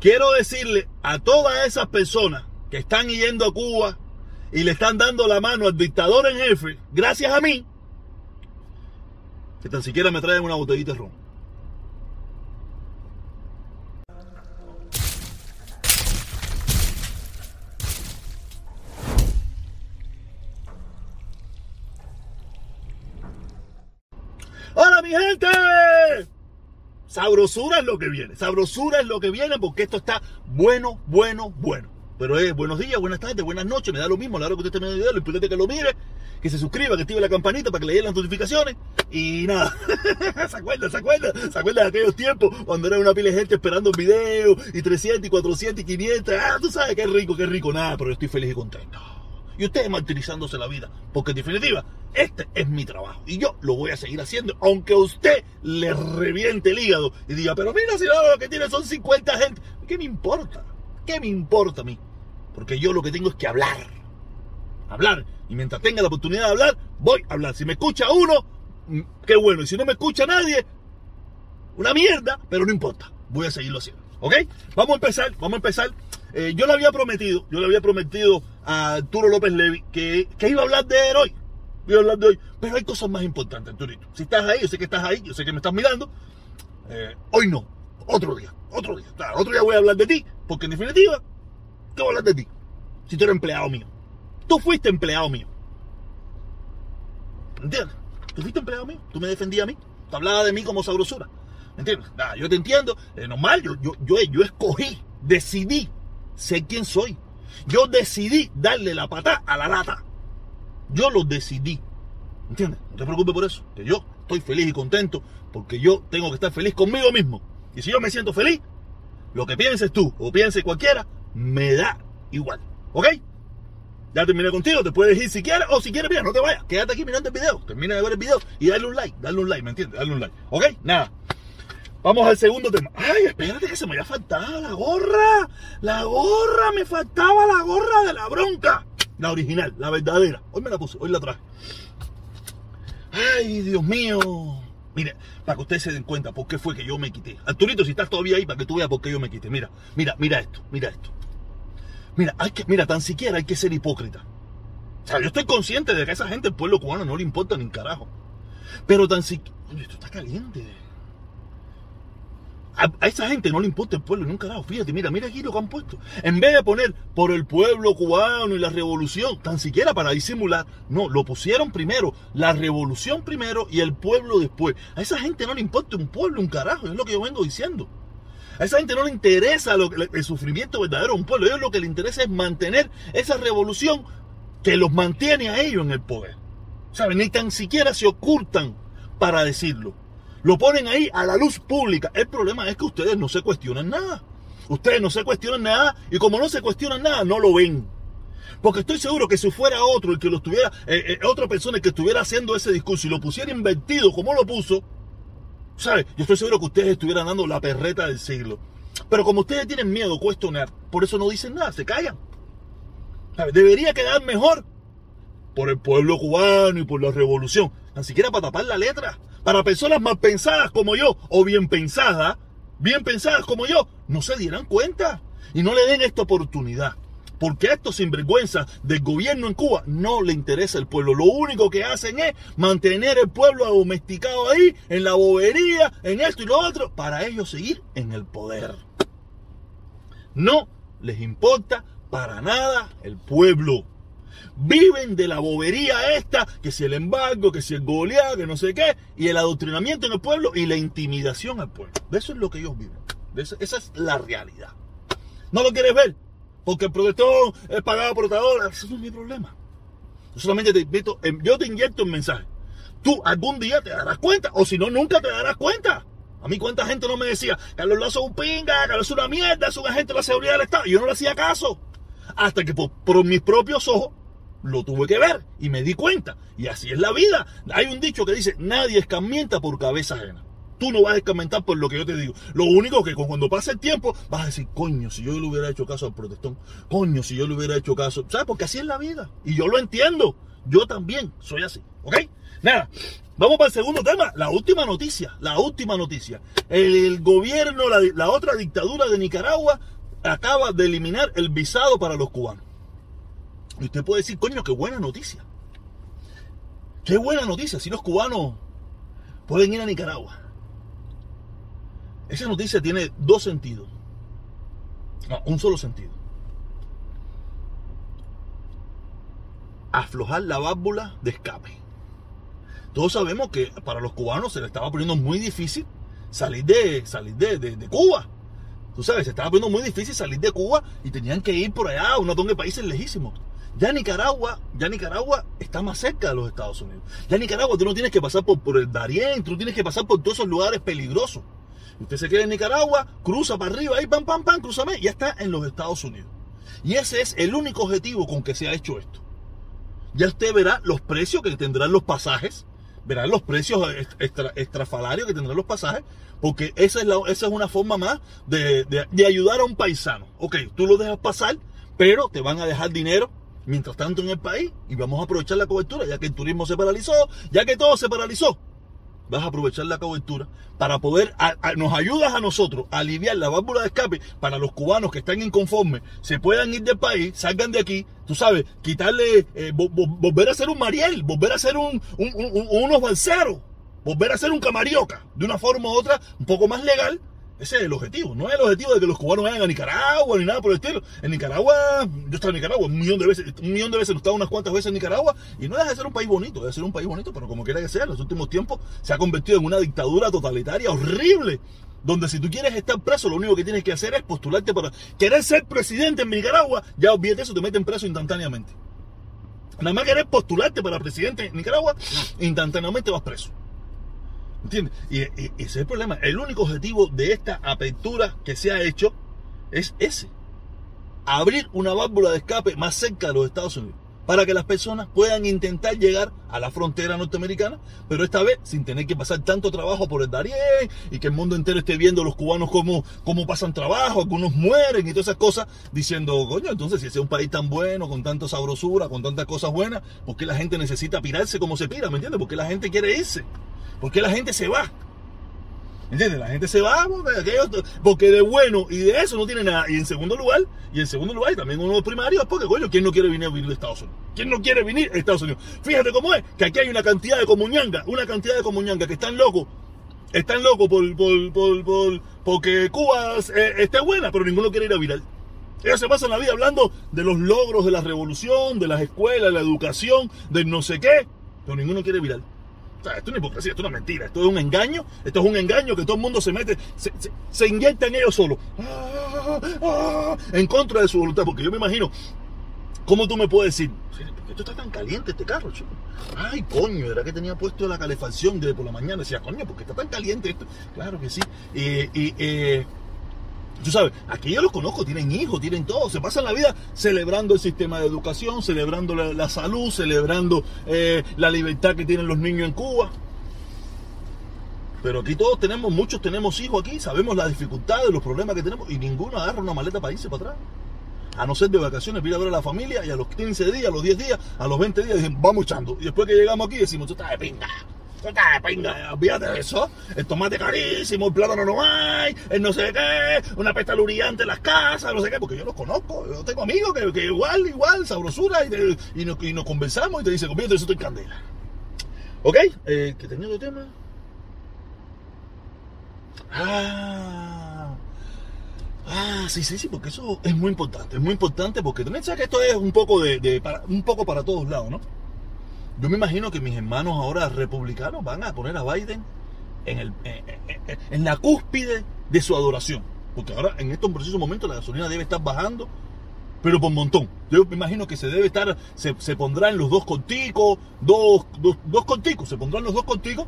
quiero decirle a todas esas personas que están yendo a Cuba y le están dando la mano al dictador en jefe, gracias a mí, que tan siquiera me traen una botellita de ron. ¡Hola, mi gente! Sabrosura es lo que viene. Sabrosura es lo que viene porque esto está bueno, bueno, bueno. Pero es buenos días, buenas tardes, buenas noches. Me da lo mismo a la hora que usted esté viendo el video. Lo importante es que lo mire, que se suscriba, que active la campanita para que le lleguen las notificaciones. Y nada. ¿Se acuerda? ¿Se acuerda? ¿Se acuerda de aquellos tiempos cuando era una pila de gente esperando un video y 300 y 400 y 500? Ah, tú sabes qué rico, qué rico. Nada, pero yo estoy feliz y contento y ustedes martirizándose la vida. Porque en definitiva, este es mi trabajo. Y yo lo voy a seguir haciendo, aunque usted le reviente el hígado y diga, pero mira, si lo que tiene son 50 gente. ¿Qué me importa? ¿Qué me importa a mí? Porque yo lo que tengo es que hablar. Hablar. Y mientras tenga la oportunidad de hablar, voy a hablar. Si me escucha uno, mm, qué bueno. Y si no me escucha nadie, una mierda, pero no importa. Voy a seguirlo haciendo. ¿Ok? Vamos a empezar, vamos a empezar. Eh, yo le había prometido, yo le había prometido a Arturo López Levi que, que iba a hablar de él hoy. Hablar de hoy. Pero hay cosas más importantes, Arturito. Si estás ahí, yo sé que estás ahí, yo sé que me estás mirando. Eh, hoy no. Otro día. Otro día. Claro, otro día voy a hablar de ti. Porque en definitiva, ¿qué voy a hablar de ti? Si tú eres empleado mío. Tú fuiste empleado mío. ¿Entiendes? Tú fuiste empleado mío. Tú me defendías a mí. Tú hablabas de mí como sabrosura. ¿Entiendes? Nada, yo te entiendo. Es normal. Yo, yo, yo, yo escogí, decidí ser quien soy. Yo decidí darle la pata a la lata. Yo lo decidí. ¿Entiendes? No te preocupes por eso. Que yo estoy feliz y contento porque yo tengo que estar feliz conmigo mismo. Y si yo me siento feliz, lo que pienses tú o piense cualquiera, me da igual. ¿Ok? Ya terminé contigo, te puedes ir si quieres o si quieres, mira, no te vayas. Quédate aquí mirando el video. Termina de ver el video y dale un like, dale un like, ¿me entiendes? Dale un like. ¿Ok? Nada. Vamos al segundo tema. Ay, espérate que se me había faltado la gorra. La gorra, me faltaba la gorra de la bronca. La original, la verdadera. Hoy me la puse, hoy la traje. Ay, Dios mío. Mire, para que ustedes se den cuenta por qué fue que yo me quité. Arturito, si estás todavía ahí, para que tú veas por qué yo me quité. Mira, mira, mira esto, mira esto. Mira, hay que, mira, tan siquiera hay que ser hipócrita. O sea, yo estoy consciente de que a esa gente, el pueblo cubano, no le importa ni un carajo. Pero tan siquiera. Esto está caliente. A, esa gente no le importa el pueblo un carajo. Fíjate, mira, mira aquí lo que han puesto. En vez de poner por el pueblo cubano y la revolución, tan siquiera para disimular, no, lo pusieron primero, la revolución primero y el pueblo después. A esa gente no le importa un pueblo, un carajo, es lo que yo vengo diciendo. A esa gente no le interesa lo, el sufrimiento verdadero de un pueblo. A ellos lo que les interesa es mantener esa revolución que los mantiene a ellos en el poder. Ni tan siquiera se ocultan para decirlo. Lo ponen ahí a la luz pública. El problema es que ustedes no se cuestionan nada. Ustedes no se cuestionan nada y como no se cuestionan nada, no lo ven. Porque estoy seguro que si fuera otro, que lo estuviera, eh, eh, otra persona que estuviera haciendo ese discurso y lo pusiera invertido como lo puso, ¿sabes? Yo estoy seguro que ustedes estuvieran dando la perreta del siglo. Pero como ustedes tienen miedo a cuestionar, por eso no dicen nada, se callan. Debería quedar mejor por el pueblo cubano y por la revolución. Ni siquiera para tapar la letra. Para personas mal pensadas como yo, o bien pensadas, bien pensadas como yo, no se dieran cuenta. Y no le den esta oportunidad. Porque a estos sinvergüenzas del gobierno en Cuba no le interesa el pueblo. Lo único que hacen es mantener el pueblo domesticado ahí, en la bobería, en esto y lo otro, para ellos seguir en el poder. No les importa para nada el pueblo. Viven de la bobería esta, que si el embargo, que si el goleado, que no sé qué, y el adoctrinamiento en el pueblo y la intimidación al pueblo. De eso es lo que ellos viven. Esa es la realidad. ¿No lo quieres ver? Porque el protestón es pagado por otra Eso no es mi problema. Yo solamente te invito, yo te inyecto un mensaje. Tú algún día te darás cuenta, o si no, nunca te darás cuenta. A mí cuánta gente no me decía, Carlos Lazo es un pinga, Carlos es una mierda, es un agente de la seguridad del Estado. Yo no le hacía caso. Hasta que por mis propios ojos lo tuve que ver y me di cuenta. Y así es la vida. Hay un dicho que dice, nadie escarmienta por cabeza ajena. Tú no vas a escarmentar por lo que yo te digo. Lo único que cuando pase el tiempo vas a decir, coño, si yo le hubiera hecho caso al protestón, coño, si yo le hubiera hecho caso. ¿Sabes? Porque así es la vida. Y yo lo entiendo. Yo también soy así, ¿ok? Nada, vamos para el segundo tema, la última noticia, la última noticia. El, gobierno, la otra dictadura de Nicaragua acaba de eliminar el visado para los cubanos. Y usted puede decir, coño, qué buena noticia. Qué buena noticia si los cubanos pueden ir a Nicaragua. Esa noticia tiene dos sentidos. No, un solo sentido. Aflojar la válvula de escape. Todos sabemos que para los cubanos se les estaba poniendo muy difícil salir de, salir de, de Cuba. Tú sabes, se estaba poniendo muy difícil salir de Cuba y tenían que ir por allá a un montón de países lejísimos. Ya Nicaragua, ya Nicaragua está más cerca de los Estados Unidos. Ya Nicaragua tú no tienes que pasar por, el Darién, tú no tienes que pasar por todos esos lugares peligrosos. Usted se queda en Nicaragua, cruza para arriba, ahí pam, pam, pam, cruzame, ya está en los Estados Unidos. Y ese es el único objetivo con que se ha hecho esto. Ya usted verá los precios que tendrán los pasajes, verá los precios extrafalarios que tendrán los pasajes, porque esa es, la, esa es una forma más de, de ayudar a un paisano. Ok, tú lo dejas pasar, pero te van a dejar dinero mientras tanto en el país y vamos a aprovechar la cobertura, ya que el turismo se paralizó, ya que todo se paralizó. Vas a aprovechar la cobertura para poder, nos ayudas a nosotros a aliviar la válvula de escape para los cubanos que están inconformes, se puedan ir del país, salgan de aquí, tú sabes, quitarle, eh, volver a ser un Mariel, volver a ser un, unos balseros, volver a ser un camarioca, de una forma u otra, un poco más legal, ese es el objetivo. No es el objetivo de que los cubanos vayan a Nicaragua ni nada por el estilo. En Nicaragua, yo estaba en Nicaragua un millón de veces, un millón de veces, he estado unas cuantas veces en Nicaragua y no deja de ser un país bonito, debe ser un país bonito, pero como quiera que sea, en los últimos tiempos se ha convertido en una dictadura totalitaria horrible. Donde si tú quieres estar preso, lo único que tienes que hacer es postularte para querer ser presidente en Nicaragua, ya olvídate eso, te meten preso instantáneamente. Nada más querer postularte para presidente en Nicaragua, instantáneamente vas preso. ¿Entiendes? Y, ese es el problema. El único objetivo de esta apertura que se ha hecho es ese. Abrir una válvula de escape más cerca de los Estados Unidos. Para que las personas puedan intentar llegar a la frontera norteamericana, pero esta vez sin tener que pasar tanto trabajo por el Darién y que el mundo entero esté viendo a los cubanos cómo, cómo pasan trabajo, algunos mueren y todas esas cosas, diciendo, coño, entonces si ese es un país tan bueno, con tanta sabrosura, con tantas cosas buenas, ¿por qué la gente necesita pirarse como se pira? ¿Me entiendes? ¿Por qué la gente quiere irse? ¿Por qué la gente se va? ¿Entiendes? La gente se va porque, de bueno y de eso no tiene nada. Y en segundo lugar, y en segundo lugar, también uno de los primarios, porque coño, ¿quién no quiere venir a vivir a Estados Unidos? ¿Quién no quiere venir a Estados Unidos? Fíjate cómo es, que aquí hay una cantidad de comuñanga, una cantidad de comuñanga que están locos, están locos por, por, por, por porque Cuba eh, esté buena, pero ninguno quiere ir a virar. Ellos se pasan la vida hablando de los logros de la revolución, de las escuelas, de la educación, de no sé qué, pero ninguno quiere esto es una hipocresía, esto es una mentira, esto es un engaño, esto es un engaño que todo el mundo se mete, se, se, inyecta en ellos solo, ah, ah, en contra de su voluntad, porque yo me imagino, ¿cómo tú me puedes decir? ¿Por qué esto está tan caliente este carro, chico? Ay, coño, era que tenía puesto la calefacción de por la mañana, decía, coño, ¿por qué está tan caliente esto? Claro que sí, y, eh, Tú sabes, aquí yo los conozco, tienen hijos, tienen todo, se pasan la vida celebrando el sistema de educación, celebrando la, salud, celebrando eh, la libertad que tienen los niños en Cuba. Pero aquí todos tenemos, muchos tenemos hijos aquí, sabemos las dificultades, los problemas que tenemos y ninguno agarra una maleta para irse para atrás. A no ser de vacaciones, ir a ver a la familia y a los 15 días, a los 10 días, a los 20 días, dicen, vamos echando. Y después que llegamos aquí decimos, tú estás de venga, olvídate de eso. El tomate carísimo, el plátano no hay, el no sé qué, una pesta luriante en las casas, no sé qué, porque yo los conozco. Yo tengo amigos que, igual, igual, sabrosura, y, nos, conversamos y te dicen, convierte eso en candela. ¿Ok? Eh, ¿Qué tenía otro tema? Ah. Ah, sí, sí, sí, porque eso es muy importante, es muy importante porque también sabes que esto es un poco de, un poco para todos lados, ¿no? Yo me imagino que mis hermanos ahora republicanos van a poner a Biden en, el, en, la cúspide de su adoración. Porque ahora, en estos precisos momentos, la gasolina debe estar bajando, pero por montón. Yo me imagino que se debe estar, se, se pondrán los dos conticos, dos, dos, dos conticos, se pondrán los dos conticos,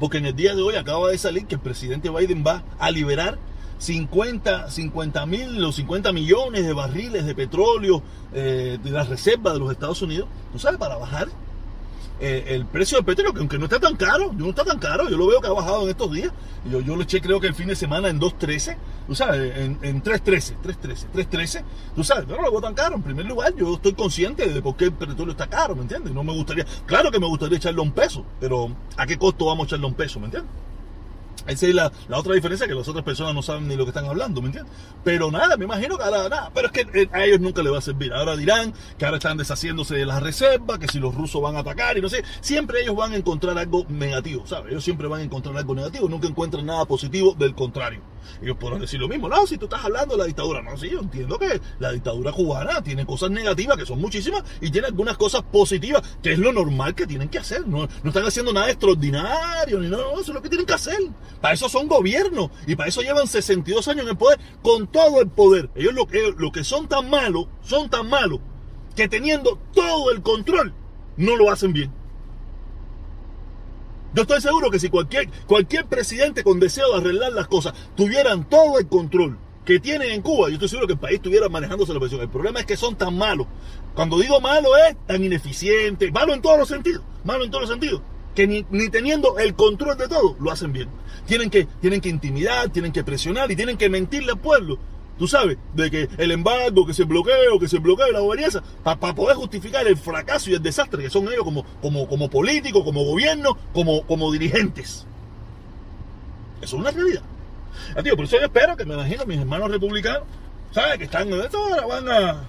porque en el día de hoy acaba de salir que el presidente Biden va a liberar 50, 50 mil o 50 millones de barriles de petróleo eh, de las reservas de los Estados Unidos, ¿tú sabes? Para bajar, eh, el precio del petróleo, que aunque no está tan caro, yo no está tan caro, yo lo veo que ha bajado en estos días. Yo, yo lo eché creo que el fin de semana en 2.13, tú sabes, en, en 3.13, 3.13, 3.13, tú sabes, yo no lo veo tan caro. En primer lugar, yo estoy consciente de por qué el petróleo está caro, ¿me entiendes? No me gustaría, claro que me gustaría echarle un peso, pero ¿a qué costo vamos a echarle un peso, ¿me entiendes? Esa es la, la, otra diferencia, que las otras personas no saben ni lo que están hablando, ¿me entiendes? Pero nada, me imagino que ahora nada, pero es que eh, a ellos nunca les va a servir. Ahora dirán que ahora están deshaciéndose de las reservas, que si los rusos van a atacar y no sé, siempre ellos van a encontrar algo negativo, ¿sabes? Ellos siempre van a encontrar algo negativo, nunca encuentran nada positivo, del contrario. Ellos podrán decir lo mismo, no, si tú estás hablando de la dictadura, no, sí, yo entiendo que la dictadura cubana tiene cosas negativas, que son muchísimas, y tiene algunas cosas positivas, que es lo normal que tienen que hacer, no, no están haciendo nada extraordinario, ni nada, no, eso es lo que tienen que hacer. Para eso son gobiernos, y para eso llevan 62 años en el poder, con todo el poder. Ellos lo que, lo que son tan malos, son tan malos, que teniendo todo el control, no lo hacen bien. Yo estoy seguro que si cualquier, cualquier presidente con deseo de arreglar las cosas tuvieran todo el control que tienen en Cuba, yo estoy seguro que el país estuviera manejándose la presión. El problema es que son tan malos. Cuando digo malo es tan ineficiente, malo en todos los sentidos, malo en todos los sentidos, que ni, ni, teniendo el control de todo lo hacen bien. Tienen que, tienen que intimidar, tienen que presionar y tienen que mentirle al pueblo tú sabes, de que el embargo, que se bloquee, que se bloquee la gobernanza, para pa poder justificar el fracaso y el desastre que son ellos como, como, como políticos, como gobierno, como, como dirigentes. Eso es una realidad. Tío, por eso yo espero que me imagino mis hermanos republicanos, ¿sabes? Que están en esto ahora van a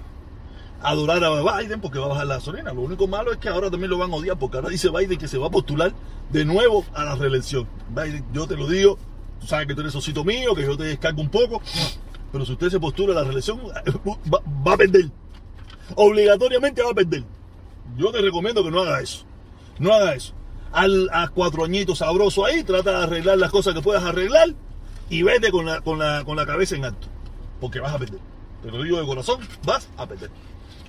adorar a Biden porque va a bajar la gasolina. Lo único malo es que ahora también lo van a odiar porque ahora dice Biden que se va a postular de nuevo a la reelección. Biden, yo te lo digo, tú sabes que tú eres osito mío, que yo te descargo un poco. Pero si usted se postula a la reelección, va, a perder. Obligatoriamente va a perder. Yo te recomiendo que no haga eso. No haga eso. Al, a cuatro añitos sabroso ahí, trata de arreglar las cosas que puedas arreglar y vete con la, con la, con la cabeza en alto. Porque vas a perder. Te lo digo de corazón, vas a perder.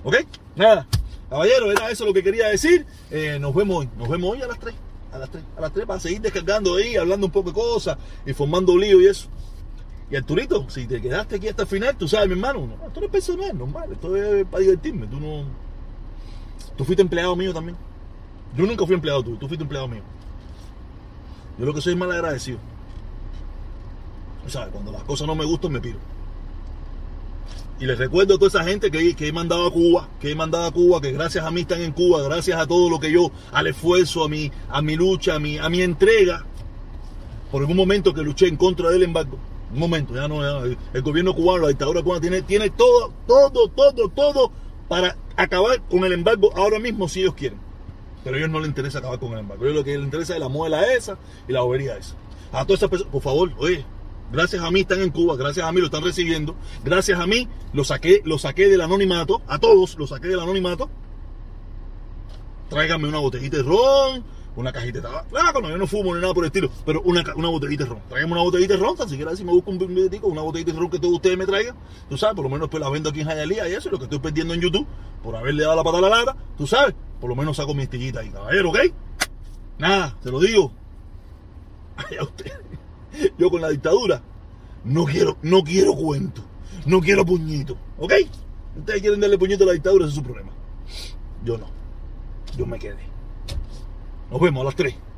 ¿Ok? Nada. Caballero, era eso lo que quería decir. Eh, nos vemos hoy. Nos vemos hoy a las 3. A las 3. A las 3 para seguir descargando ahí, hablando un poco de cosas, informando lío y eso. Y Arturito, si te quedaste aquí hasta el final, tú sabes, mi hermano, no, esto no es personal, normal, esto es para divertirme. Tú no. Tú fuiste empleado mío también. Yo nunca fui empleado tuyo, tú fuiste empleado mío. Yo lo que soy es mal agradecido. Tú sabes, cuando las cosas no me gustan, me piro. Y les recuerdo a toda esa gente que, que he mandado a Cuba, que he mandado a Cuba, que gracias a mí están en Cuba, gracias a todo lo que yo, al esfuerzo, a mi, a mi lucha, a mi, a mi entrega, por algún momento que luché en contra del embargo un momento, ya no, ya, el gobierno cubano, la dictadura cubana tiene, tiene todo, todo, todo, todo para acabar con el embargo ahora mismo si ellos quieren. Pero a ellos no les interesa acabar con el embargo. A ellos lo que les interesa es la muela esa y la bobería esa. A todas esas personas, por favor, oye, gracias a mí están en Cuba, gracias a mí lo están recibiendo, gracias a mí lo saqué, lo saqué del anonimato, a todos lo saqué del anonimato. Tráiganme una botellita de ron, una cajita de tabaco. Claro, no, yo no fumo ni nada por el estilo, pero una, una botellita de ron. Tráigame una botellita de ron, tan siquiera si me busco un billetico, una botellita de ron que todos ustedes me traigan. Tú sabes, por lo menos pues la vendo aquí en Jayalía y eso, lo que estoy perdiendo en YouTube, por haberle dado la pata a la lata, tú sabes, por lo menos saco mi estillita ahí, caballero, ¿ok? Nada, te lo digo. Allá usted. Yo con la dictadura no quiero, no quiero cuento, no quiero puñito, ¿ok? Ustedes quieren darle puñito a la dictadura, ese es su problema. Yo no. Yo me quedé. Nos vemos a las 3.